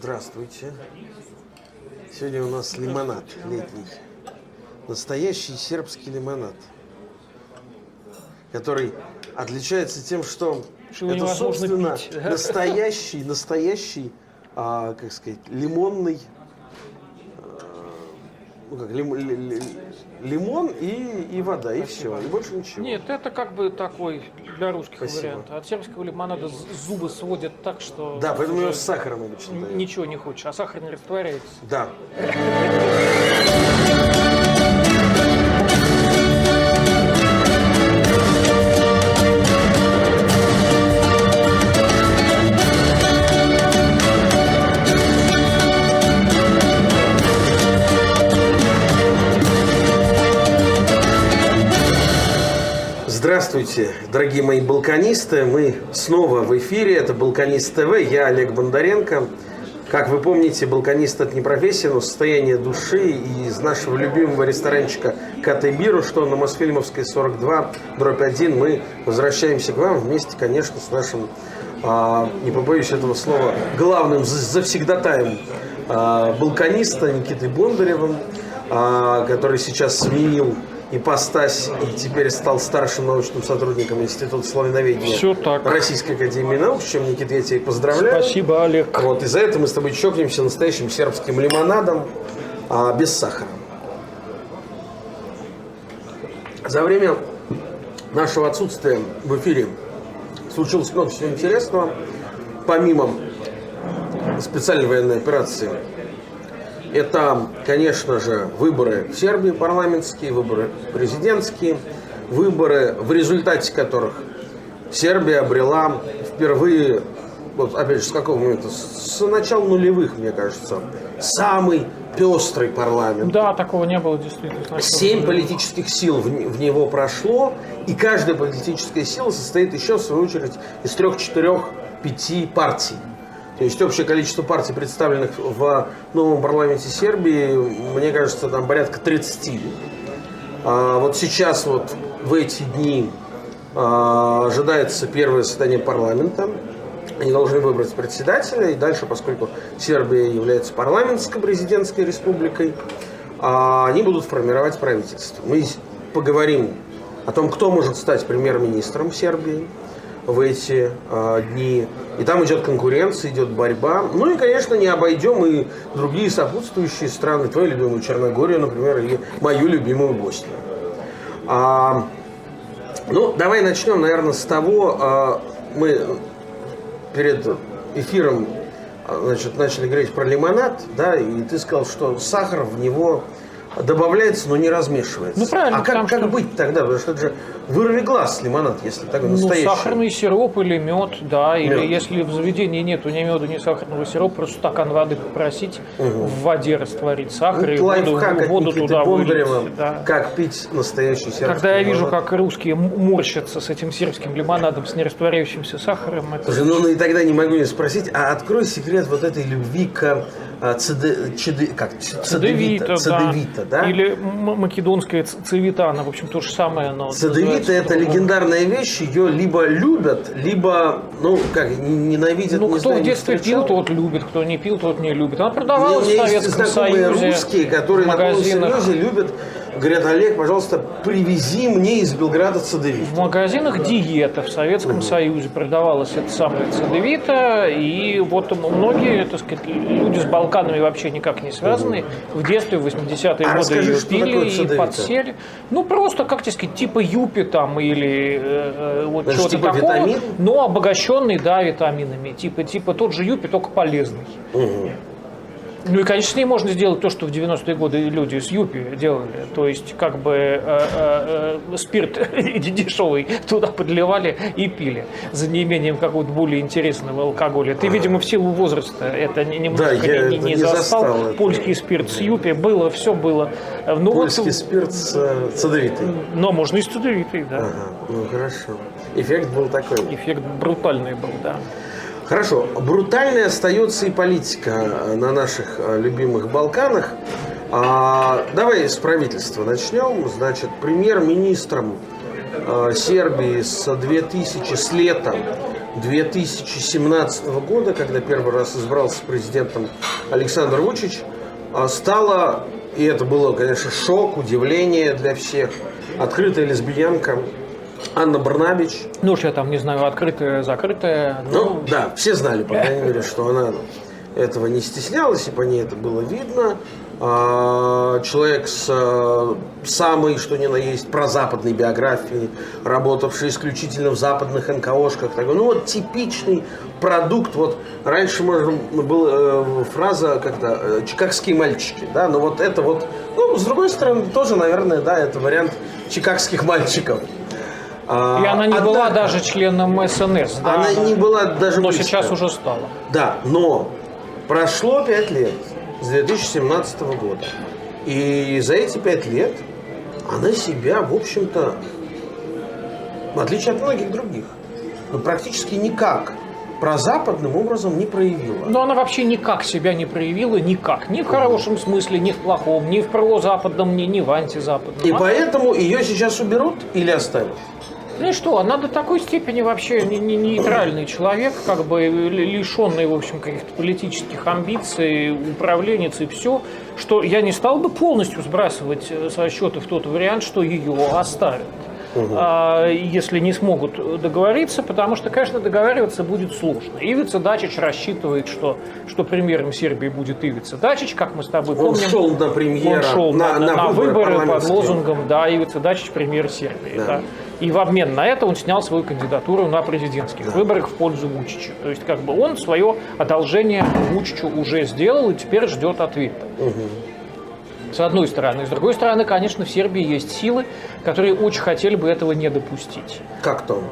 Здравствуйте. Сегодня у нас лимонад летний. Настоящий сербский лимонад. Который отличается тем, что Что это, собственно, пить, настоящий, настоящий, а, как сказать, лимонный, а, ну как, лим- ли- ли- лимон и, и вода, и все, и больше ничего. Нет, это как бы такой для русских Спасибо. вариант. От сербского лимонада зубы сводят так, что Да, поэтому его с сахаром обычно дают. ничего не хочешь, а сахар не растворяется. Да. Здравствуйте, дорогие мои балканисты. Мы снова в эфире. Это Балканист ТВ. Я Олег Бондаренко. Как вы помните, балканист это не профессия, но состояние души. И из нашего любимого ресторанчика Биру, что на Мосфильмовской 42, дробь 1, мы возвращаемся к вам вместе, конечно, с нашим, а, не побоюсь этого слова, главным за- завсегдатаем а, балканиста Никитой Бондаревым, а, который сейчас сменил ипостась и теперь стал старшим научным сотрудником Института славяноведения Всё так. Российской Академии Наук, с чем, Никита, я тебя поздравляю. Спасибо, Олег. Вот, и за это мы с тобой чокнемся настоящим сербским лимонадом а, без сахара. За время нашего отсутствия в эфире случилось много всего интересного. Помимо специальной военной операции, это, конечно же, выборы в Сербии парламентские, выборы президентские, выборы, в результате которых Сербия обрела впервые, вот опять же, с какого момента? С начала нулевых, мне кажется, самый пестрый парламент. Да, такого не было действительно. Семь политических сил в, в него прошло, и каждая политическая сила состоит еще, в свою очередь, из трех, четырех, пяти партий. То есть общее количество партий, представленных в новом парламенте Сербии, мне кажется, там порядка 30. А вот сейчас, вот в эти дни, а, ожидается первое заседание парламента. Они должны выбрать председателя, и дальше, поскольку Сербия является парламентско-президентской республикой, а, они будут формировать правительство. Мы поговорим о том, кто может стать премьер-министром Сербии в эти а, дни. И там идет конкуренция, идет борьба. Ну и, конечно, не обойдем и другие сопутствующие страны, твою любимую Черногорию, например, или мою любимую Боснию. А, ну, давай начнем, наверное, с того, а, мы перед эфиром а, значит, начали говорить про лимонад, да, и ты сказал, что сахар в него добавляется, но не размешивается. Ну, правильно, А как, как что- быть тогда? Потому что это же вырви глаз лимонад, если такой Ну, настоящий. сахарный сироп или мед, да, или Мед. если в заведении нету ни меда, ни сахарного сиропа, просто стакан воды попросить, в воде растворить сахар и Это воду, от воду туда вылить. Да. как пить настоящий сербский Когда я вижу, лимонад. как русские морщатся с этим сербским лимонадом, с нерастворяющимся сахаром, это... Ну, ну и тогда не могу не спросить, а открой секрет вот этой любви к цеде- чеде- как, цедевита, Цедевита, цедевита, да? Или македонская цевита, она, в общем, то же самое, но... Цедевита это легендарная вещь, ее либо любят, либо, ну, как, ненавидят, Ну, не кто знаю, в детстве пил, тот любит, кто не пил, тот не любит. Она У меня, у продавалась в меня есть Советском знакомые Союзе. русские, которые в на полном серьезе любят, говорят, Олег, пожалуйста, привези мне из Белграда цедевит. В магазинах диета в Советском Союзе продавалась эта самая цедевита, и вот многие, так сказать, люди с Балканами вообще никак не связаны. В детстве, в 80-е А годы расскажи, ее пили и цедевита? подсели. Ну, просто, как тебе сказать, типа юпи там или э, э, вот Это чего-то типа такого, витамин? но обогащенный, да, витаминами. Типа, типа тот же юпи, только полезный. Ну и, конечно, ней можно сделать то, что в 90-е годы люди с Юпи делали. То есть, как бы э, э, э, спирт дешевый туда подливали и пили за неимением какого-то более интересного алкоголя. Ты, видимо, в силу возраста это не- немножко Да, я не, не не застал. застал. Польский спирт с Юпи было, все было. Ну, вот, Польский спирт с цедевитой. но можно и с цедевитой, да. Ага, ну хорошо. Эффект был такой. Эффект брутальный был, да. Хорошо. Брутальной остается и политика э, на наших э, любимых Балканах. А, давай с правительства начнем. Значит, премьер-министром э, Сербии с 2000 с лета 2017 года, когда первый раз избрался президентом Александр Вучич, а, стала, и это было, конечно, шок, удивление для всех, открытая лесбиянка Анна Барнабич. Ну, уж я там не знаю, открытая, закрытая. Ну, да, все знали, по крайней мере, что она этого не стеснялась, и по ней это было видно. А, человек с а, самой, что ни на есть, прозападной биографией, работавший исключительно в западных НКОшках. Такой, ну вот типичный продукт. Вот раньше можно была э, фраза как-то э, «чикагские мальчики», да, но вот это вот, ну, с другой стороны, тоже, наверное, да, это вариант чикагских мальчиков. А, И она не Однако, была даже членом СНС. Да, она не была даже Но близко. сейчас уже стала. Да, но прошло пять лет с 2017 года. И за эти пять лет она себя, в общем-то, в отличие от многих других, ну, практически никак прозападным образом не проявила. Но она вообще никак себя не проявила, никак. Ни в хорошем смысле, ни в плохом, ни в прозападном, ни, ни в антизападном. И поэтому ее сейчас уберут или оставят? Ну и что, она до такой степени вообще не, не, нейтральный человек, как бы лишенный, в общем, каких-то политических амбиций, управленец и все, что я не стал бы полностью сбрасывать э, со счета в тот вариант, что ее оставят угу. если не смогут договориться, потому что, конечно, договариваться будет сложно. Ивица Дачич рассчитывает, что, что премьером Сербии будет Ивица Дачич, как мы с тобой он помним. Шел на премьера, он шел на, на, на, на выборы, выборы под лозунгом да, Ивица Дачич премьер Сербии. Да. Да. И в обмен на это он снял свою кандидатуру на президентских выборах в пользу Вучича. То есть как бы он свое одолжение Вучичу уже сделал и теперь ждет ответа. С одной стороны. С другой стороны, конечно, в Сербии есть силы, которые очень хотели бы этого не допустить. Как то?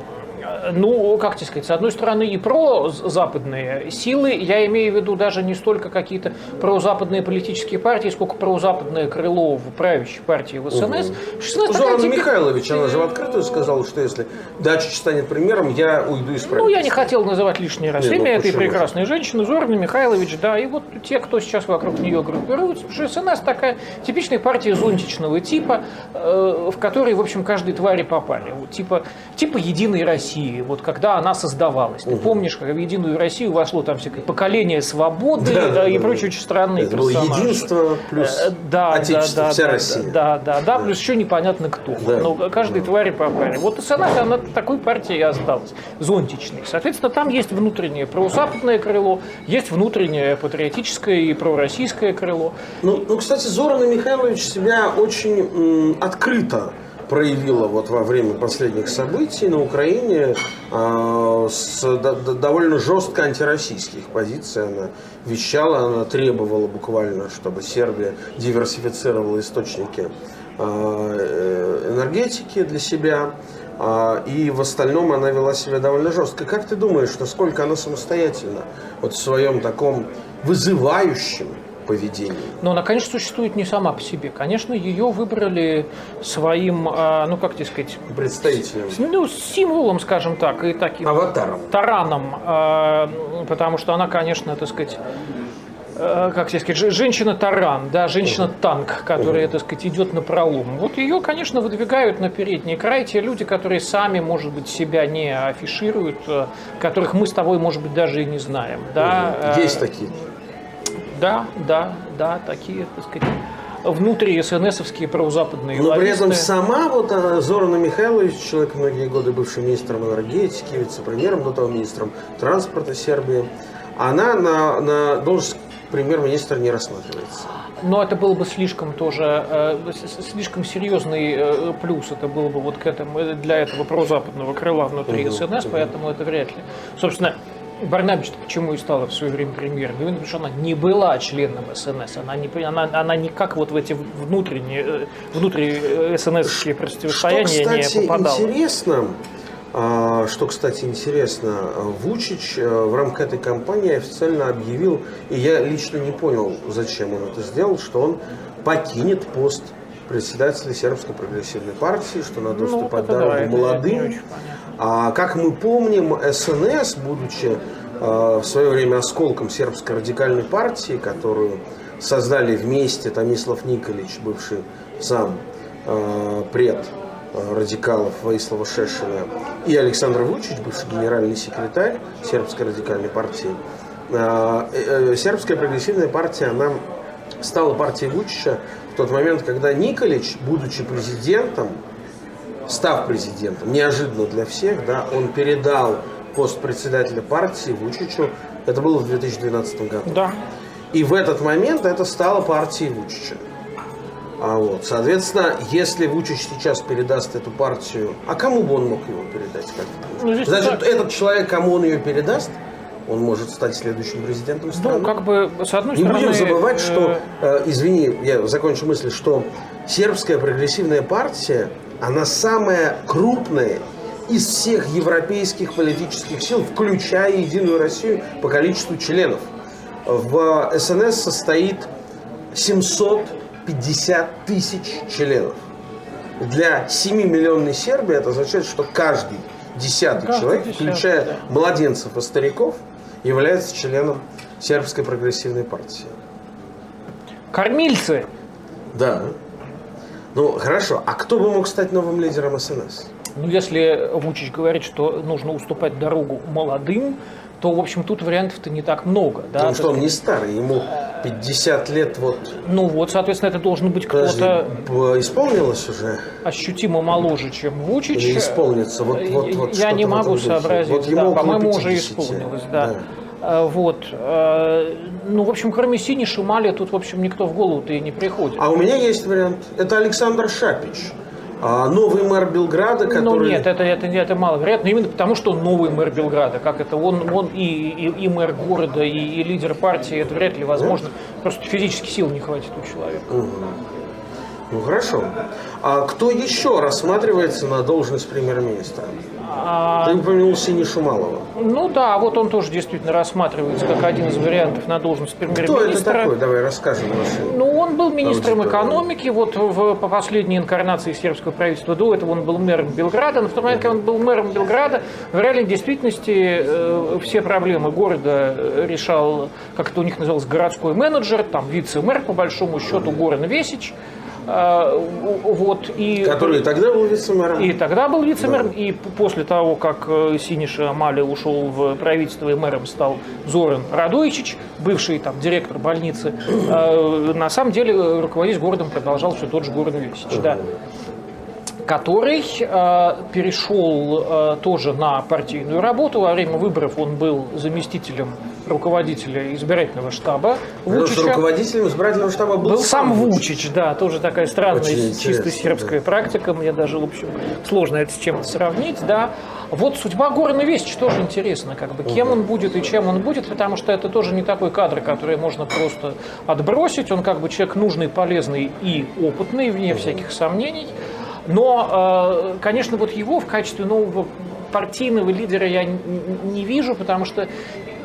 Ну, как тебе сказать, с одной стороны и прозападные силы, я имею в виду даже не столько какие-то прозападные политические партии, сколько прозападное крыло в правящей партии в СНС. Угу. Зорана типа... Михайлович, она же в открытую сказала, что если Дачич станет премьером, я уйду из правительства. Ну, я не хотел называть лишний раз Нет, имя ну, этой прекрасной женщины, Зорана Михайлович, да, и вот те, кто сейчас вокруг нее группируются, потому что СНС такая типичная партия зонтичного типа, э, в которой, в общем, каждой твари попали. Типа, типа Единой России, вот когда она создавалась. Ты угу. помнишь, как в Единую Россию вошло там всякое поколение свободы да, да, и да, прочие очень странные Это персонажи. было единство плюс э, да, отечество, да, вся да, Россия. Да, да, да, плюс еще непонятно кто. Да. Но каждой да. твари по паре. Вот СНА, она такой партией и осталась, зонтичной. Соответственно, там есть внутреннее прозападное крыло, есть внутреннее патриотическое и пророссийское крыло. Ну, ну кстати, Зоран Михайлович себя очень м, открыто проявила вот во время последних событий на Украине э, с до, до, довольно жестко антироссийских позиций. Она вещала, она требовала буквально, чтобы Сербия диверсифицировала источники э, энергетики для себя. А, и в остальном она вела себя довольно жестко. Как ты думаешь, насколько она самостоятельна вот в своем таком вызывающем поведении. Но она, конечно, существует не сама по себе. Конечно, ее выбрали своим, а, ну как тебе сказать... Представителем. Ну, символом, скажем так, и таким... Аватаром. Тараном. А, потому что она, конечно, так сказать а, как тебе сказать, женщина-таран, да, женщина-танк, которая, так сказать, идет на пролом. Вот ее, конечно, выдвигают на передний край те люди, которые сами, может быть, себя не афишируют, которых мы с тобой, может быть, даже и не знаем. Да? Есть такие. Да, да, да, такие, так сказать, внутри СНСовские правозападные Но при этом сама вот она, Зорана Михайлович, человек многие годы бывший министром энергетики, вице-премьером, до того министром транспорта Сербии, она на, на должность премьер-министра не рассматривается. Но это было бы слишком тоже, э, слишком серьезный э, плюс, это было бы вот к этому, для этого прозападного крыла внутри угу, СНС, угу. поэтому это вряд ли. Собственно, Барнабич почему и стала в свое время премьером? Именно потому что она не была членом СНС. Она, не, она, она никак вот в эти внутренние, э, внутри СНСские противостояния что, кстати, не попадала. интересно, а, что, кстати, интересно, Вучич э, в рамках этой кампании официально объявил, и я лично не понял, зачем он это сделал, что он покинет пост председателя Сербской прогрессивной партии, что надо ну, уступать дорогу да, молодым. А как мы помним, СНС, будучи э, в свое время осколком сербской радикальной партии, которую создали вместе Томислав Николич, бывший сам э, пред э, радикалов Ваислава Шешина и Александр Вучич, бывший генеральный секретарь сербской радикальной партии. Э, э, Сербская прогрессивная партия, она стала партией Вучича тот момент, когда Николич, будучи президентом, став президентом, неожиданно для всех, да, он передал пост председателя партии Вучичу. Это было в 2012 году. Да. И в этот момент это стало партией Вучича. А вот, соответственно, если Вучич сейчас передаст эту партию, а кому бы он мог его передать? Как? Ну, Значит, так. этот человек, кому он ее передаст, он может стать следующим президентом страны. Ну, как бы, с одной Не стороны... будем забывать, что, э, э, извини, я закончу мысль, что сербская прогрессивная партия, она самая крупная из всех европейских политических сил, включая Единую Россию по количеству членов. В СНС состоит 750 тысяч членов. Для 7-миллионной Сербии это означает, что каждый десятый Каждый человек, десятый, включая да. младенцев и стариков, является членом сербской прогрессивной партии. Кормильцы. Да. Ну, хорошо. А кто бы мог стать новым лидером СНС? Ну, если Вучич говорит, что нужно уступать дорогу молодым, то, в общем, тут вариантов-то не так много. Да? Потому что он не старый, ему 50 лет вот Ну вот, соответственно, это должен быть кто-то исполнилось уже ощутимо моложе, чем Вучич. или исполнится? Вот, вот, вот Я не могу сообразить. Вот да, по-моему, уже 50. исполнилось, да. А, Вот. а, Ну, в общем, кроме Сини Шумали, тут, в общем, никто в голову-то и не приходит. А у меня есть вариант. Это Александр Шапич, а, новый мэр Белграда, который... Ну нет, это, это, это маловероятно, именно потому, что он новый мэр Белграда. Как это? Он, он и, и, и мэр города, и, и лидер партии, это вряд ли возможно. Просто физически сил не хватит у человека. Ну хорошо. А кто еще рассматривается на должность премьер-министра? А, Ты упомянул Сини Шумалова. ну да, вот он тоже действительно рассматривается как один из вариантов на должность Кто это премьер-министра. такой? Давай расскажем. Ну, он был министром экономики, вот в, по последней инкарнации сербского правительства. До этого он был мэром Белграда. Но в тот момент, когда он был мэром Белграда, в реальной действительности э, все проблемы города э, решал, как это у них называлось, городской менеджер, там вице-мэр, по большому счету, Горан Весич. Э, вот, и... Который и тогда был вице-мэром. И тогда был вице-мэром, и п- после того, как э, Синиша Мали ушел в правительство, и мэром стал Зоран Радойчич, бывший там директор больницы, э, на самом деле э, руководить городом продолжал все тот же Горан Весич, да, который э, перешел э, тоже на партийную работу. Во время выборов он был заместителем руководителя избирательного штаба Потому что Вучича. руководителем избирательного штаба был, Был сам Вучич, да, тоже такая странная, Очень чисто сербская практика. Мне даже, в общем, сложно это с чем-то сравнить, да. Вот судьба Горана Весич тоже интересна, как бы, кем он будет и чем он будет, потому что это тоже не такой кадр, который можно просто отбросить. Он как бы человек нужный, полезный и опытный, вне всяких сомнений. Но, э, конечно, вот его в качестве нового партийного лидера я не вижу, потому что,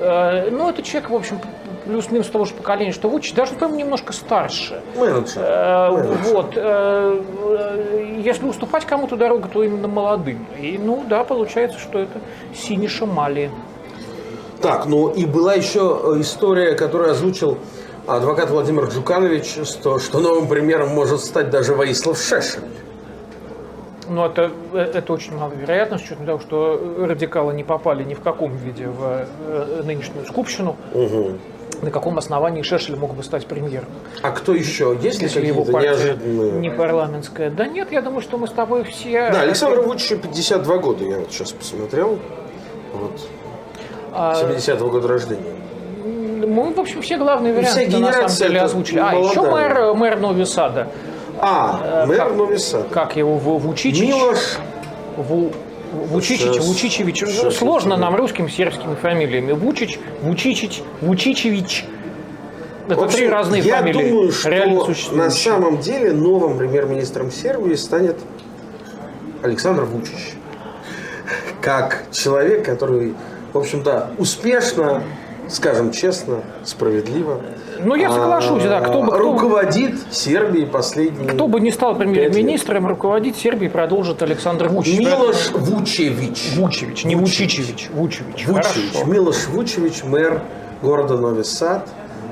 ну, это человек, в общем, плюс-минус того же поколения, что Вучич, даже, по-моему, немножко старше. Менеджер. Э. Вот. э, э, Если уступать кому-то дорогу, то именно молодым. И, ну, да, получается, что это Сини Шамали. Так, ну и была еще э, история, которую озвучил адвокат Владимир Джуканович, что, что новым примером может стать даже Ваислав Шешин. Но это, э, это очень маловероятно, с учетом того, что радикалы не попали ни в каком виде в э, нынешнюю скупщину. На каком основании Шешель мог бы стать премьером? А кто еще? Есть ли Если его партия неожиданные? не парламентская. Да нет, я думаю, что мы с тобой все... Да, Александру Вучичу 52 года, я вот сейчас посмотрел. Вот, А, 70-го года рождения. Мы, в общем, все главные Ну, вся варианты на самом деле озвучили. А, молодая. еще мэр, мэр Нови Сада. А, мэр как- Нови Сад. Как его, Вучичич? Милош. Ву- Вучичич, Сейчас- Вучичевич. сейчас Сложно я нам русским сербскими фамилиями. Вучич, Вучичич, Вучичевич. Это В общем, три разные я фамилии. думаю, что на самом деле новым премьер-министром Сербии станет Александр Вучич. Как человек, который, в общем-то, успешно, скажем честно, справедливо Ну, я соглашусь, да. Кто бы, а, кто, руководит Сербией последние... кто бы не стал премьер-министром, руководить Сербией продолжит Александр Вучич. Милош Вучевич. Вучевич, не Вучичевич. Вучевич. Вучевич. Милош Вучевич, мэр города Нови Сад,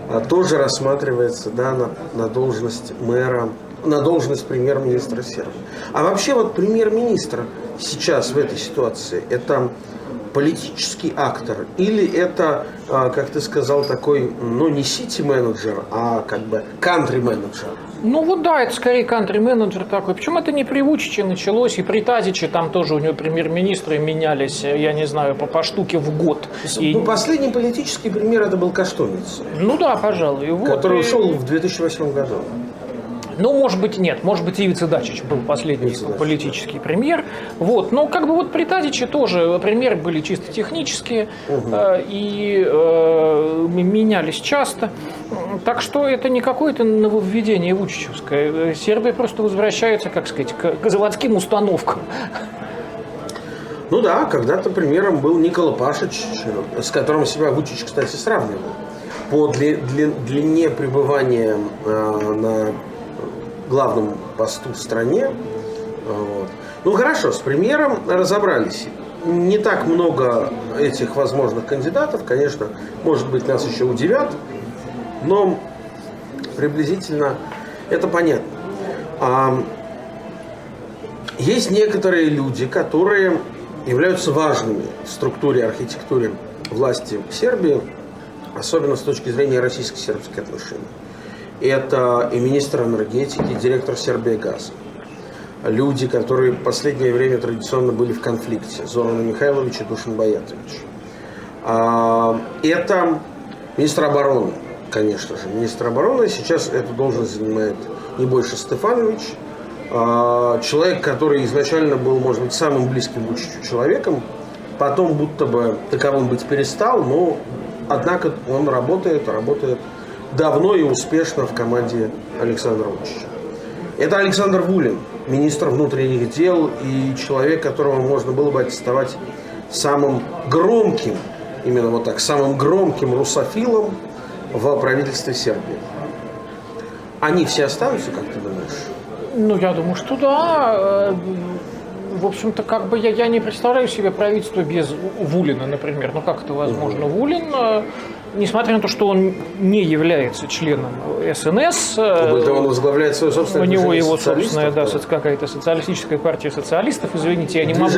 а, тоже рассматривается да, на, на должность мэра на должность премьер-министра Сербии. А вообще вот премьер-министр сейчас в этой ситуации это политический актор или это, а, как ты сказал, такой, ну не сити-менеджер, а как бы кантри-менеджер? Ну вот да, это скорее кантри-менеджер такой. Причем это не при Вучиче началось, и при Тазиче там тоже у него премьер-министры менялись, я не знаю, по, по штуке в год. И... Ну, последний политический пример это был Каштовниц. Ну да, пожалуй. Вот, который и... ушел в 2008 году. Ну, может быть, нет. Может быть, Ивица Дачич был последний Ивица политический Дачич. премьер. Вот. Но как бы вот при Тадиче тоже премьеры были чисто технические угу. э, и э, менялись часто. Так что это не какое-то нововведение Вучичевское. Сербия просто возвращается, как сказать, к, заводским установкам. Ну да, когда-то премьером был Никола Пашич, с которым себя Вучич, кстати, сравнивал. По длине пребывания э, на главном посту в стране. Вот. Ну хорошо, с премьером разобрались. Не так много этих возможных кандидатов, конечно, может быть, нас еще удивят, но приблизительно это понятно. А, есть некоторые люди, которые являются важными в структуре, архитектуре власти Сербии, особенно с точки зрения российско-сербских отношений. Это и министр энергетики, и директор Сербия Газ. Люди, которые в последнее время традиционно были в конфликте. Зоран Михайлович и Душин Баятович. А, это министр обороны, конечно же. Министр обороны сейчас эту должность занимает не больше Стефанович. А, человек, который изначально был, может быть, самым близким Вучичу человеком, потом будто бы таковым быть перестал, но однако он работает, работает давно и успешно в команде Александра Вучича. Это Александр Вулин, министр внутренних дел и человек, которого можно было бы аттестовать самым громким, именно вот так, самым громким русофилом в правительстве Сербии. Они все останутся, как ты думаешь? Ну, я думаю, что да. Э, в общем-то, как бы я, я не представляю себе правительство без Вулина, например. Ну, как это возможно? Вулин э, несмотря на то, что он не является членом СНС, Более он возглавляет свое собственное У него его собственная, да, какая-то социалистическая партия социалистов, извините, я не могу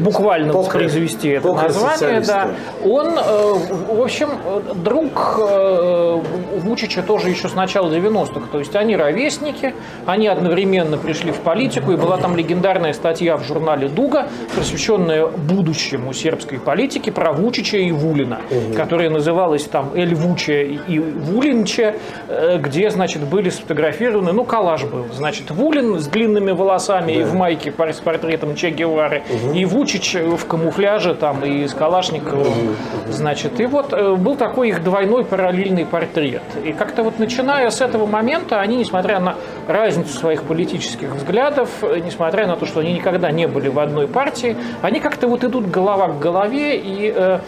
буквально воспроизвести это название, да. Он, э, в общем, друг э, Вучича тоже еще с начала 90-х, то есть они ровесники, они одновременно пришли в политику, и была там легендарная статья в журнале «Дуга», посвященная будущему сербской политики про Вучича и Вулина, угу. которая называлась там Эль Вуча и Вулинча, э, где, значит, были сфотографированы, ну, коллаж был, значит, Вулин с длинными волосами да. и в майке с портретом Че Гевары, угу. и Вучич в камуфляже там и с Калашниковым, угу. значит, и вот э, был такой их двойной параллельный портрет. И как-то вот начиная с этого момента, они, несмотря на разницу своих политических взглядов, э, несмотря на то, что они никогда не были в одной партии, они как-то вот идут голова к голове и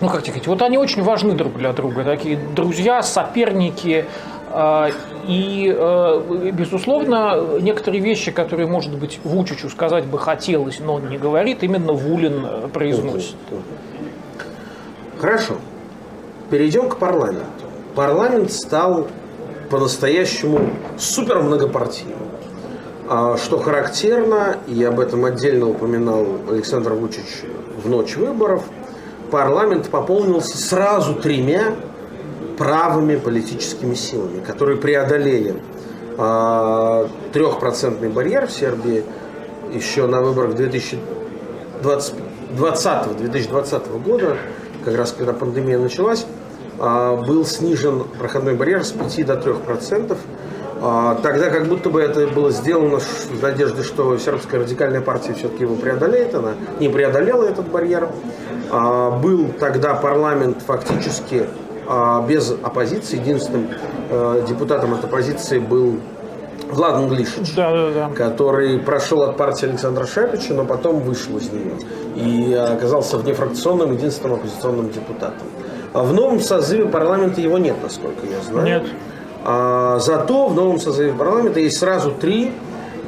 ну как сказать, вот они очень важны друг для друга, такие друзья, соперники, а, и, э, безусловно, некоторые вещи, которые, может быть, Вучичу сказать бы хотелось, но не говорит, именно Вулин э, произносит. Хорошо. Перейдем к парламенту. Парламент стал по-настоящему супер многопартийным. А, что характерно, и об этом отдельно упоминал Александр Вучич в ночь выборов – парламент пополнился сразу тремя правыми политическими силами, которые преодолели а, трехпроцентный барьер в Сербии еще на выборах 2020-2020 года, как раз когда пандемия началась, а, был снижен проходной барьер с 5 до 3 процентов. А, тогда как будто бы это было сделано в надежде, что сербская радикальная партия все-таки его преодолеет. Она не преодолела этот барьер. А, был тогда парламент фактически а, без оппозиции. Единственным депутатом от оппозиции был Влад Глишич, да, да, да. который прошел от партии Александра Шепича, но потом вышел из нее и оказался внефракционным единственным оппозиционным депутатом. В новом созыве парламента его нет, насколько я знаю. Нет. А, зато в новом созыве парламента есть сразу три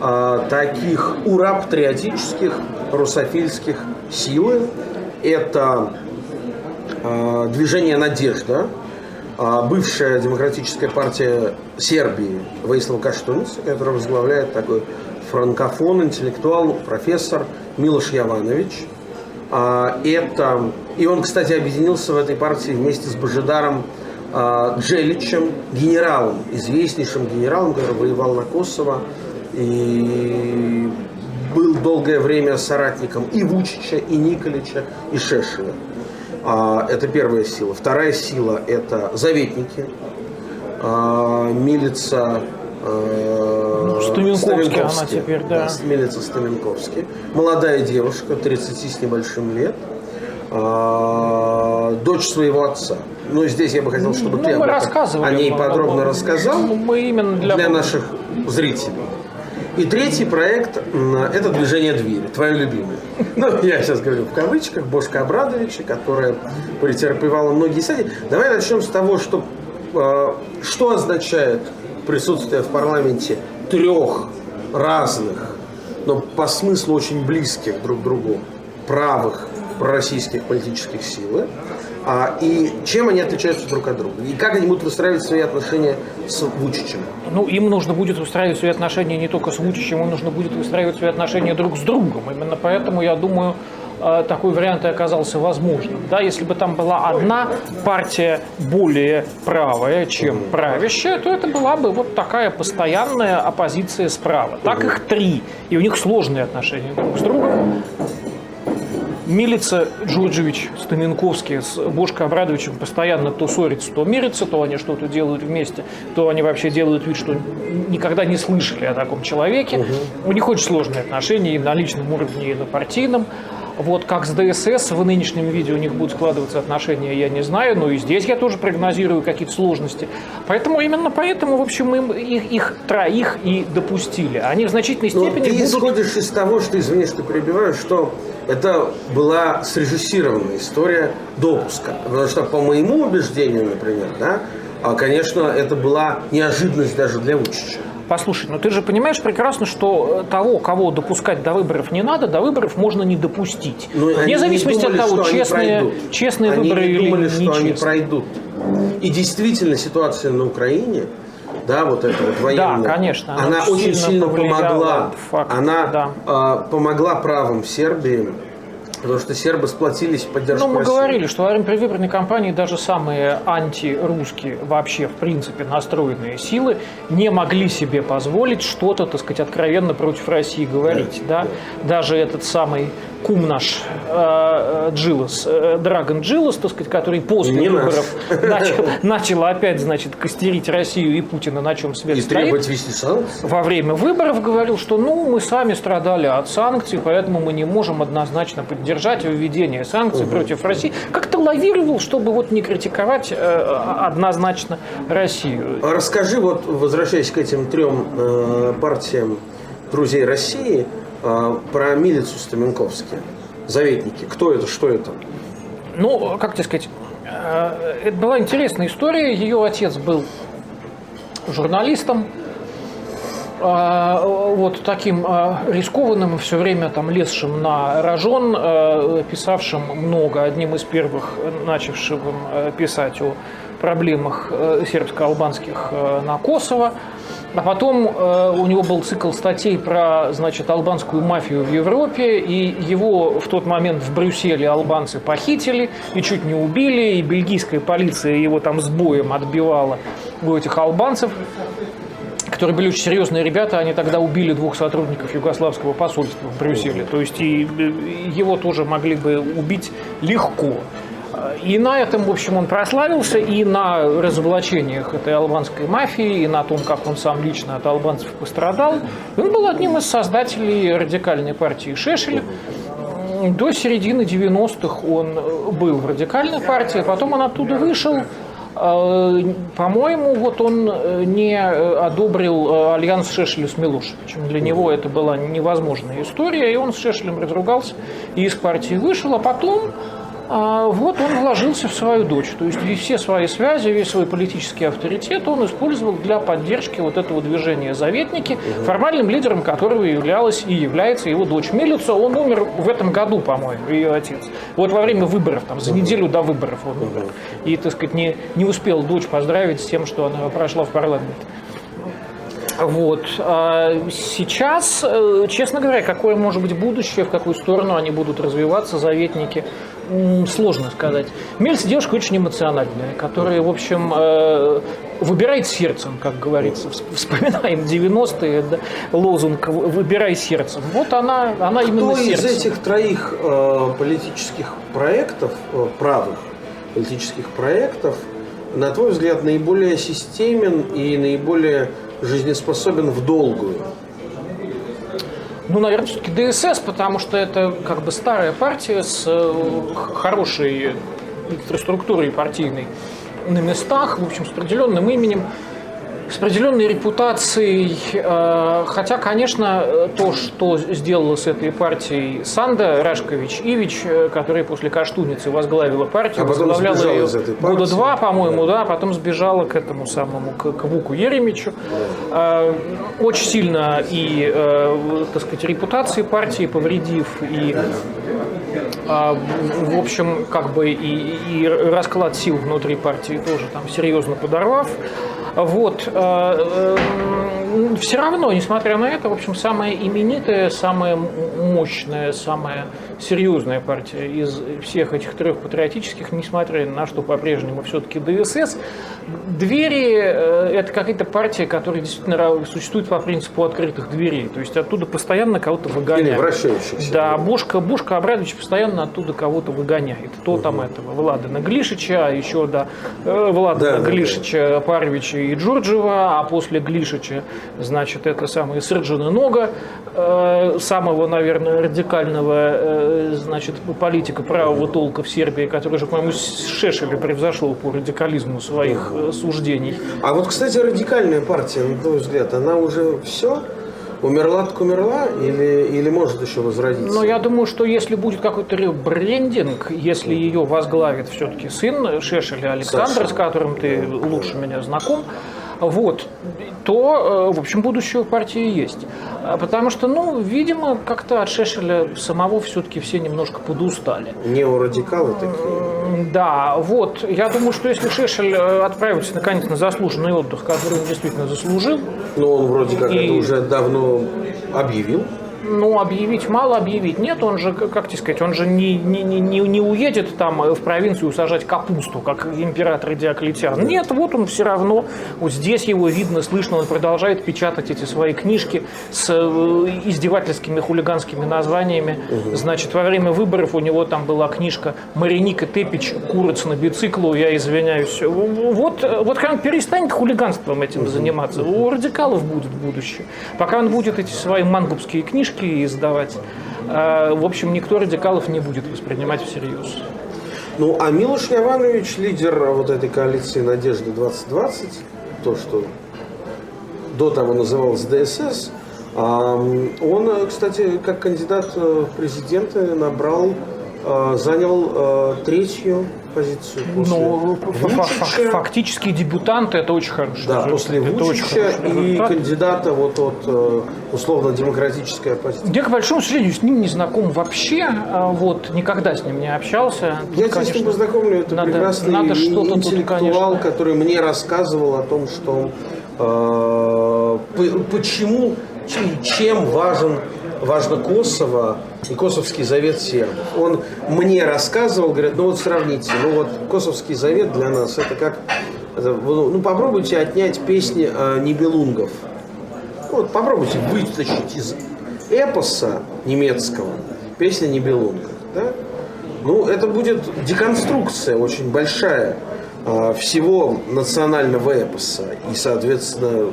а, таких ура-патриотических русофильских силы. Это а, движение «Надежда», бывшая демократическая партия Сербии Вейслав Каштунц, которая возглавляет такой франкофон, интеллектуал, профессор Милош Яванович. Это, и он, кстати, объединился в этой партии вместе с Божидаром Джеличем, генералом, известнейшим генералом, который воевал на Косово и был долгое время соратником и Вучича, и Николича, и Шешеля. А, это первая сила. Вторая сила – это заветники, а, милица ну, Стаменковский она теперь, да. да милица Стаменковский. Молодая девушка, 30 с небольшим лет, а, дочь своего отца. Ну, здесь я бы хотел, чтобы ну, ты об о ней подробно рассказал мы именно для, для наших зрителей. И третий проект – это «Движение двери», твое любимое. Ну, я сейчас говорю в кавычках, Бошка Абрадовича, которая претерпевала многие стадии. Давай начнем с того, что, э, что означает присутствие в парламенте трех разных, но по смыслу очень близких друг к другу правых пророссийских политических сил. А, и чем они отличаются друг от друга? И как они будут выстраивать свои отношения с Вучичем? Ну, им нужно будет выстраивать свои отношения не только с Вучичем, им нужно будет выстраивать свои отношения друг с другом. Именно поэтому, я думаю, э, такой вариант и оказался возможным. Да, если бы там была одна партия более правая, чем правящая, то это была бы вот такая постоянная оппозиция справа. Так их три, и у них сложные отношения друг с другом. Милица Джорджевич Стаменковский с Бошко Абрадовичем постоянно то ссорятся, то мирятся, то они что-то делают вместе, то они вообще делают вид, что никогда не слышали о таком человеке. Угу. У них очень сложные отношения и на личном уровне, и на партийном. Вот как с ДСС в нынешнем виде у них будут складываться отношения, я не знаю, но и здесь я тоже прогнозирую какие-то сложности. Поэтому именно поэтому, в общем, им их, их троих и допустили. Они в значительной степени но ты будут... исходишь из того, что, извини, что перебиваю, что это была срежиссированная история допуска. Потому что, по моему убеждению, например, да, а, конечно, это была неожиданность даже для Вучича. Послушай, ну ты же понимаешь прекрасно, что э, того, кого допускать до выборов не надо, до выборов можно не допустить. Но ну, Вне зависимости думали, от того, честные, честные они выборы не думали, или что нечестные. они пройдут. И действительно ситуация на Украине, да, вот эта вот военная, да, конечно, она, она очень сильно, сильно помогла. Факт, она да. э, помогла правым Сербии Потому что сербы сплотились в поддержку Ну, мы России. говорили, что во время предвыборной кампании даже самые антирусские, вообще, в принципе, настроенные силы не могли себе позволить что-то, так сказать, откровенно против России говорить. Да, да? да. Даже этот самый кум наш э, Джилос, э, Драгон Джилос, так сказать, который после не выборов начал, начал опять, значит, костерить Россию и Путина, на чем свет и стоит. требовать вести санкции. Во время выборов говорил, что ну, мы сами страдали от санкций, поэтому мы не можем однозначно поддержать введение санкций угу. против России. Как-то лавировал, чтобы вот не критиковать э, однозначно Россию. А расскажи, вот возвращаясь к этим трем э, партиям друзей России, э, про милицу Стаменковские, заветники. Кто это, что это? Ну, как тебе сказать, э, это была интересная история. Ее отец был журналистом, а, вот таким а, рискованным, все время там лезшим на рожон, а, писавшим много, одним из первых начавшим писать о проблемах сербско-албанских на Косово. А потом у него был цикл статей про, значит, албанскую мафию в Европе, и его в тот момент в Брюсселе албанцы похитили и чуть не убили, и бельгийская полиция его там с боем отбивала у этих албанцев которые были очень серьезные ребята, они тогда убили двух сотрудников югославского посольства в Брюсселе. То есть и его тоже могли бы убить легко. И на этом, в общем, он прославился, и на разоблачениях этой албанской мафии, и на том, как он сам лично от албанцев пострадал. Он был одним из создателей радикальной партии Шешеля. До середины 90-х он был в радикальной партии, потом он оттуда вышел, Э, по-моему, вот он э, не э, одобрил альянс Шешеля с Милошевичем. Для него это была невозможная история, и он с Шешелем разругался и из партии вышел, а потом А, вот он вложился в свою дочь. То есть все свои связи, весь свой политический авторитет он использовал для поддержки вот этого движения «Заветники», формальным лидером которого являлась и является его дочь. Милица, он умер в этом году, по-моему, ее отец. Вот во время выборов, там, за неделю до выборов он умер. И, так сказать, не, не успел дочь поздравить с тем, что она прошла в парламент. Вот. А сейчас, э, честно говоря, какое может быть будущее, в какую сторону они будут развиваться, заветники, сложно сказать. Мельс девушка очень эмоциональная, которая, в общем, э, выбирает сердцем, как говорится. Вспоминаем 90-е, да, лозунг «выбирай сердцем». Вот она, она Кто именно из сердцем. этих троих э, политических проектов, э, правых политических проектов, на твой взгляд, наиболее системен и наиболее жизнеспособен в долгую? Ну, наверное, все-таки ДСС, потому что это как бы старая партия с э, хорошей инфраструктурой партийной на местах, в общем, с определенным именем с определенной репутацией. Э, хотя, конечно, то, что сделала с этой партией Санда Рашкович Ивич, э, которая после Каштуницы возглавила партию, А возглавляла ее года два, по-моему, да. потом сбежала к этому самому, к, к Вуку Еремичу. Э, Очень сильно и, так сказать, репутации партии повредив, и в общем, как бы и, и расклад сил внутри партии тоже там серьезно подорвав. Вот. Все равно, несмотря на это, в общем, самая именитая, самая мощная, самая серьезная партия из всех этих трех патриотических, несмотря на что по-прежнему все-таки ДСС, двери э, – это какая-то партия, которая действительно существует по принципу открытых дверей. То есть оттуда постоянно кого-то выгоняют. Или вращающихся. Да, Бушка, Бушка Абрадович постоянно оттуда кого-то выгоняет. То там этого Владана Глишича, еще да, э, Владана Да, да, Глишича, Парвича и Джорджева, а после Глишича, значит, это самый Сырджина Нога, э, самого, наверное, радикального, значит, политика правого толка в Сербии, который же, по-моему, Шешеля превзошел по радикализму своих э, суждений. А вот, кстати, радикальная партия, на твой взгляд, она уже все? Умерла так умерла или, или может еще возродиться? Но я думаю, что если будет какой-то ребрендинг, если ее возглавит все-таки сын Шешеля Александр, Саша. с которым ты лучше меня знаком, вот, то, э, в общем, будущее у партии есть. А Потому что, ну, видимо, как-то от Шешеля самого все-таки все немножко подустали. Неорадикалы такие. Да, вот. Я думаю, что если Шешель э, отправится наконец на заслуженный отдых, который он действительно заслужил, Но он вроде как И- это уже давно объявил. Ну, объявить мало, объявить нет. Он же, как тебе сказать, он же не, не, не, не уедет там в провинцию сажать капусту, как император Диоклетиан. Нет, вот он все равно, вот здесь его видно, слышно, он продолжает печатать эти свои книжки с э, издевательскими хулиганскими названиями. Значит, во время выборов у него там была книжка «Мариника Тепич, куриц на бициклу», я извиняюсь. Вот, вот когда он перестанет хулиганством этим заниматься, у радикалов будет будущее. Пока он будет эти свои мангубские книжки издавать, э, в общем, никто радикалов не будет воспринимать всерьез. Ну, а Милош Яванович, лидер вот этой коалиции «Надежды 2020», то, что до того называлось ДСС, а, он, э, кстати, как кандидат э, в президенты набрал, занял э, третью позицию после Но фа- Вучича. фактически дебютант это очень хороший Да, после Это Вучича и кандидата вот от э, условно-демократической оппозиции. Я, к большому сожалению, с ним не знаком вообще, а, вот, никогда с ним не общался. Тут, Я тебя с ним познакомлю, это надо- прекрасный надо что-то тут, интеллектуал, конечно. который мне рассказывал о том, что э, п- почему и чем важен важно Косово и Косовский завет сербов. Он мне рассказывал, говорит, ну вот сравните, ну вот Косовский завет для нас это как, ну ну, попробуйте отнять песни э, Нибелунгов. Вот попробуйте вытащить из эпоса немецкого песня Нибелунга. Да? Ну, это будет деконструкция очень большая а, всего национального эпоса и, соответственно,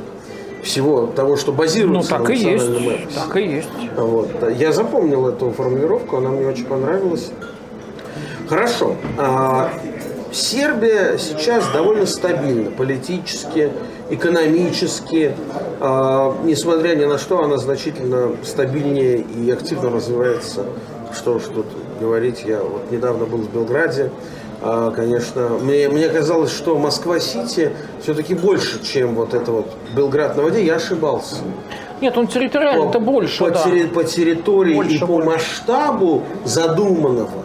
всего того, что Ну, базируется так на и есть. эпосе. Так и есть. Вот. Я запомнил эту формулировку, она мне очень понравилась. Хорошо. А, Сербия сейчас довольно стабильна политически, экономически. А, Несмотря ни на что, она значительно стабильнее и активно развивается. Что ж тут говорить. Я вот недавно был в Белграде. А, конечно, мне, мне казалось, что Москва-Сити все-таки больше, чем вот это вот Белград на воде. Я ошибался. Нет, он территориально-то больше, по, да. терри- по территории Больше, и по больше. масштабу задуманного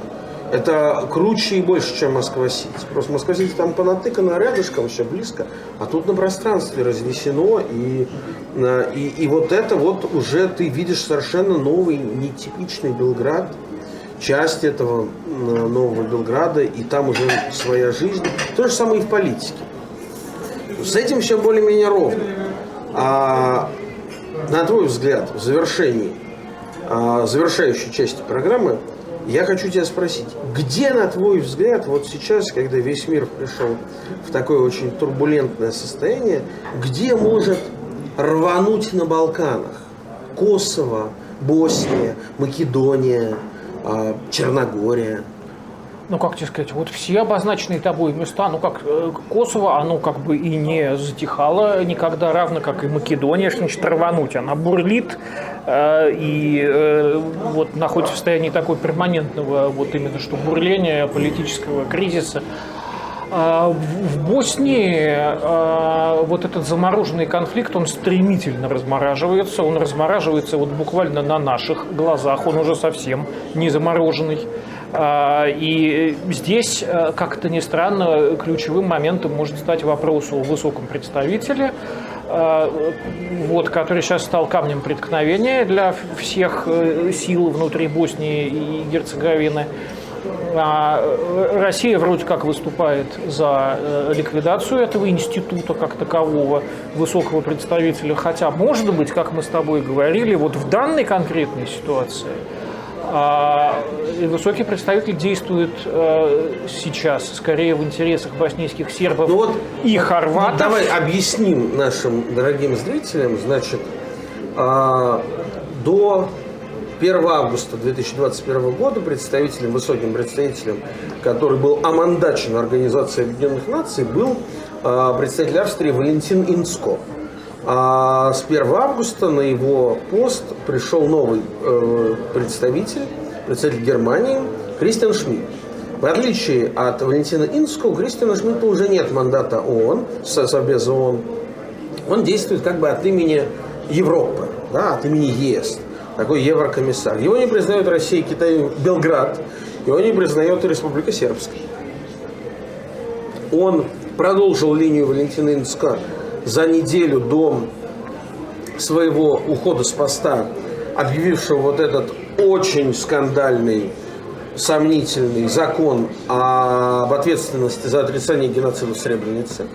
это круче и больше, чем Москва-Сити. Просто Москва-Сити там понатыкано рядышком, все близко, а тут на пространстве разнесено, и, и, и вот это вот уже ты видишь совершенно новый, нетипичный Белград, часть этого нового Белграда, и там уже своя жизнь. То же самое и в политике. С этим все более-менее ровно. А на твой взгляд, в завершении, а, завершающей части программы, я хочу тебя спросить, где, на твой взгляд, вот сейчас, когда весь мир пришел в такое очень турбулентное состояние, где может рвануть на Балканах? Косово, Босния, Македония, Черногория. ну как тебе сказать, вот все обозначенные тобой места, ну как э, Косово, оно как бы и не затихало никогда, равно как и Македония, что значит рвануть, она бурлит э, и э, вот находится в состоянии такой перманентного вот именно что бурления политического кризиса. А В Боснии а, вот этот замороженный конфликт, он стремительно размораживается. Он размораживается вот буквально на наших глазах. Он уже совсем не замороженный. А, И здесь, э, как-то ни странно, ключевым моментом может стать вопрос о высоком представителе, вот, который сейчас стал камнем преткновения для всех э, сил внутри Боснии и Герцеговины. А, э, Россия вроде как выступает за э, ликвидацию этого института как такового высокого представителя, хотя, может быть, как мы с тобой говорили, вот в данной конкретной ситуации а, высокий представитель действует э, сейчас скорее в интересах боснийских сербов Ну вот, и хорватов. давай объясним нашим дорогим зрителям, значит, а, до 1 августа 2021 года представителем, высоким представителем, который был омандачен Организацией Объединенных Наций, был а, представитель Австрии Валентин Инцко. А с 1 августа на его пост пришел новый э, представитель, представитель Германии, Кристиан Шмидт. В отличие от Валентина Инско, у Кристиана Шмидта уже нет мандата ООН, Со- Совбеза ООН. Он действует как бы от имени Европы, да, от имени ЕС. Такой еврокомиссар. Его не признают Россия, Китай, Белград. Его не признает Республика Сербская. Он продолжил линию Валентина Инска за неделю до своего ухода с поста, объявившего вот этот очень скандальный, сомнительный закон об ответственности за отрицание геноцида в Сребренице,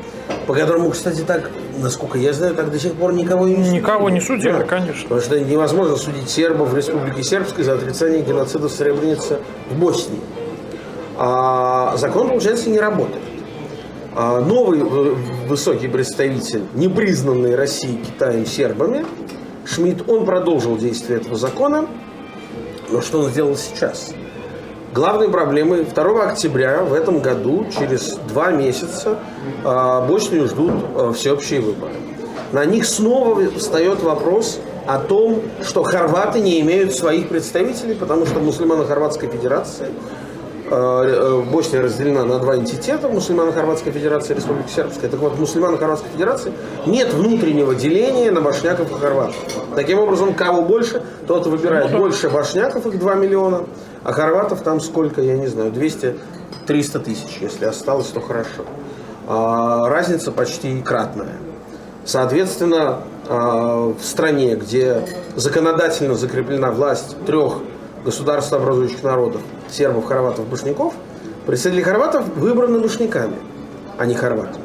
по которому, кстати, так, насколько я знаю, так до сих пор никого не судили. Никого не судили, Да. конечно. Потому что невозможно судить сербов в Республике Сербской за отрицание геноцида в Сребренице в Боснии. А закон, получается, не работает. А новый э, высокий представитель, не признанный Россией, Китаем, сербами, Шмидт, он продолжил действие этого закона. Но что он сделал сейчас? Главной проблемой 2 октября в этом году, через два месяца, э, Боснию ждут э, всеобщие выборы. На них снова встает вопрос о том, что хорваты не имеют своих представителей, потому что в мусульмано-хорватской федерации э, э, Босния разделена на два энтитета, мусульмано-хорватская федерация и Республика Сербская. Так вот, в мусульмано-хорватской федерации нет внутреннего деления на бошняков и хорватов. Таким образом, кого больше, тот выбирает больше бошняков, их 2 миллиона, а хорватов там сколько, я не знаю, 200-300 тысяч, если осталось, то хорошо. А, разница почти кратная. Соответственно, а, в стране, где законодательно закреплена власть трех государствообразующих народов, сербов, хорватов, башняков, представители хорватов выбраны башняками, а не хорватами.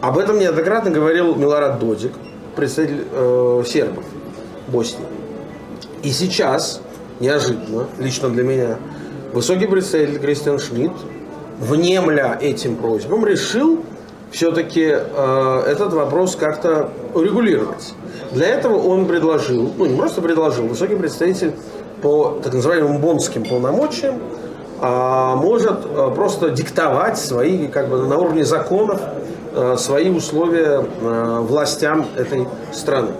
Об этом неоднократно говорил Милорад Додик, представитель э, сербов Боснии. И сейчас, неожиданно, лично для меня, высокий представитель Кристиан Шмидт, внемля этим просьбам, решил все-таки э, этот вопрос как-то урегулировать. Для этого он предложил, ну не просто предложил, высокий представитель по так называемым бонским полномочиям а, может э, просто диктовать свои, как бы на уровне законов, э, свои условия э, властям этой страны.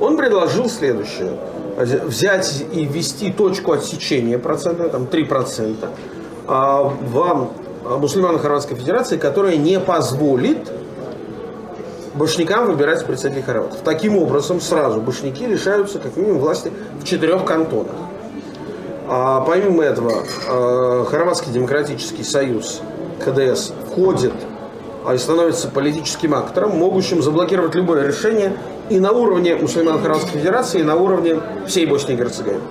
Он предложил следующее. Взять и ввести точку отсечения процентную, там 3%, а, в мусульман Хорватской Федерации, которая не позволит башнякам выбирать представителей хорватов. Таким образом, сразу башняки лишаются как минимум власти в четырех кантонах. А помимо этого, э, Хорватский демократический союз, ХДС, входит а и становится политическим актором, могущим заблокировать любое решение и на уровне мусульман Хорватской Федерации, и на уровне всей Боснии и Герцеговины.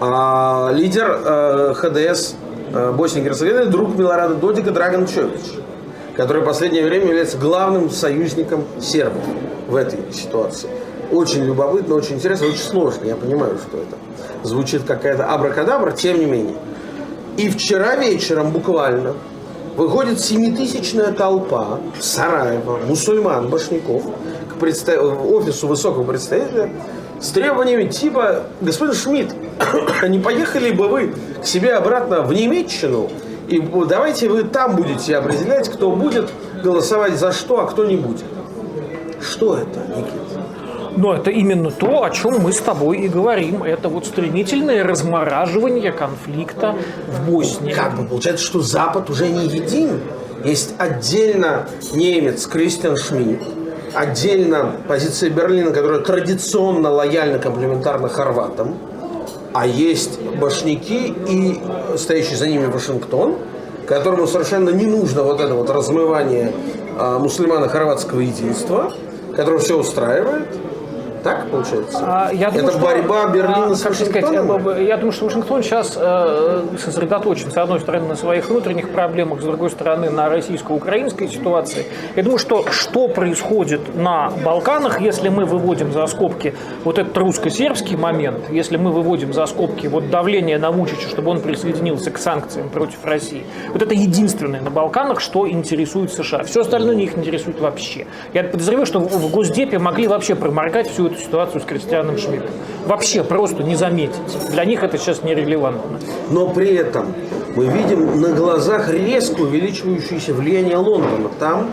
А лидер э, ХДС э, Боснии и Герцеговины друг Милорада Додика Драган Чович, который в последнее время является главным союзником сербов в этой ситуации. Очень любопытно, очень интересно, очень сложно. Я понимаю, что это звучит какая-то абракадабра, тем не менее. И вчера вечером буквально выходит семитысячная толпа Сараева, мусульман, башняков, к предста... офису высокого представителя с требованиями типа, господин Шмидт, не поехали бы вы к себе обратно в Немеччину, и давайте вы там будете определять, кто будет голосовать за что, а кто не будет. Что это, Никита? Но это именно то, о чем мы с тобой и говорим. Это вот стремительное размораживание конфликта в Боснии. Как бы получается, что Запад уже не един. Есть отдельно немец Кристиан Шмидт, отдельно позиция Берлина, которая традиционно лояльна комплементарна хорватам, а есть башняки и стоящий за ними Вашингтон, которому совершенно не нужно вот это вот размывание а, мусульмано-хорватского единства, которое все устраивает, так получается? А, я думаю, Это что, борьба Берлина а, с Вашингтоном? Сказать, я думаю, что Вашингтон сейчас э, сосредоточен, с одной стороны, на своих внутренних проблемах, с другой стороны, на российско-украинской ситуации. Я думаю, что что происходит на Балканах, если мы выводим за скобки вот этот русско-сербский момент, если мы выводим за скобки вот давление на Вучича, чтобы он присоединился к санкциям против России, вот это единственное на Балканах, что интересует США. Все остальное не их интересует вообще. Я подозреваю, что в Госдепе могли вообще проморгать всю эту эту ситуацию с Кристианом Шмидтом. Вообще просто не заметить. Для них это сейчас нерелевантно. Но при этом мы видим на глазах резко увеличивающееся влияние Лондона. Там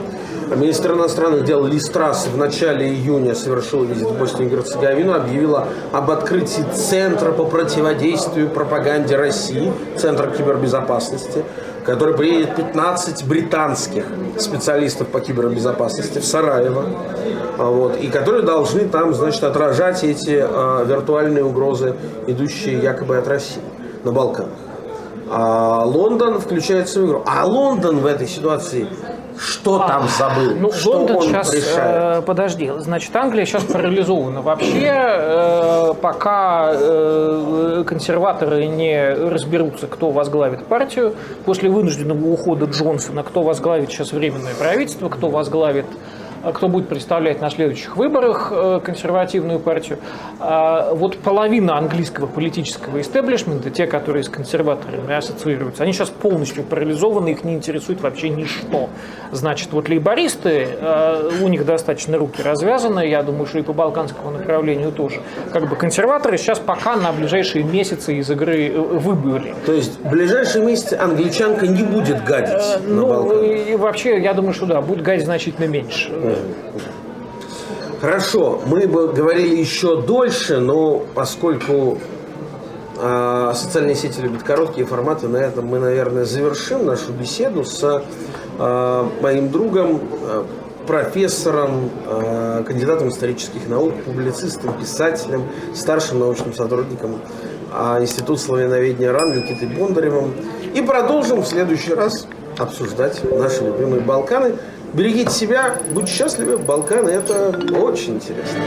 Министр иностранных дел Листрас в начале июня совершил визит в Боснию и Герцеговину, объявила об открытии Центра по противодействию пропаганде России, Центра кибербезопасности который приедет 15 британских специалистов по кибербезопасности в Сараево, а, вот, и которые должны там, значит, отражать эти а, виртуальные угрозы, идущие якобы от России на Балканах. А Лондон включает свою игру. А Лондон в этой ситуации что а, там забыл? Ну, что Лондон сейчас, э, подожди, значит, Англия сейчас парализована. Вообще, э, пока э, консерваторы не разберутся, кто возглавит партию, после вынужденного ухода Джонсона, кто возглавит сейчас временное правительство, кто возглавит кто будет представлять на следующих выборах э, консервативную партию. А вот половина английского политического истеблишмента, те, которые с консерваторами ассоциируются, они сейчас полностью парализованы, их не интересует вообще ничто. Значит, вот лейбористы, э, у них достаточно руки развязаны, я думаю, что и по балканскому направлению тоже. Как бы консерваторы сейчас пока на ближайшие месяцы из игры э, выбыли. То есть в ближайшие месяцы англичанка не будет гадить Ну, и вообще, я думаю, что да, будет гадить значительно меньше. Хорошо, мы бы говорили еще дольше, но поскольку э, социальные сети любят короткие форматы, на этом мы, наверное, завершим нашу беседу с э, моим другом, э, профессором, э, кандидатом исторических наук, публицистом, писателем, старшим научным сотрудником э, Института славяноведения РАН Никитой Бондаревым. И продолжим в следующий раз обсуждать наши любимые Балканы. Берегите себя, будьте счастливы. Балканы – это очень интересно.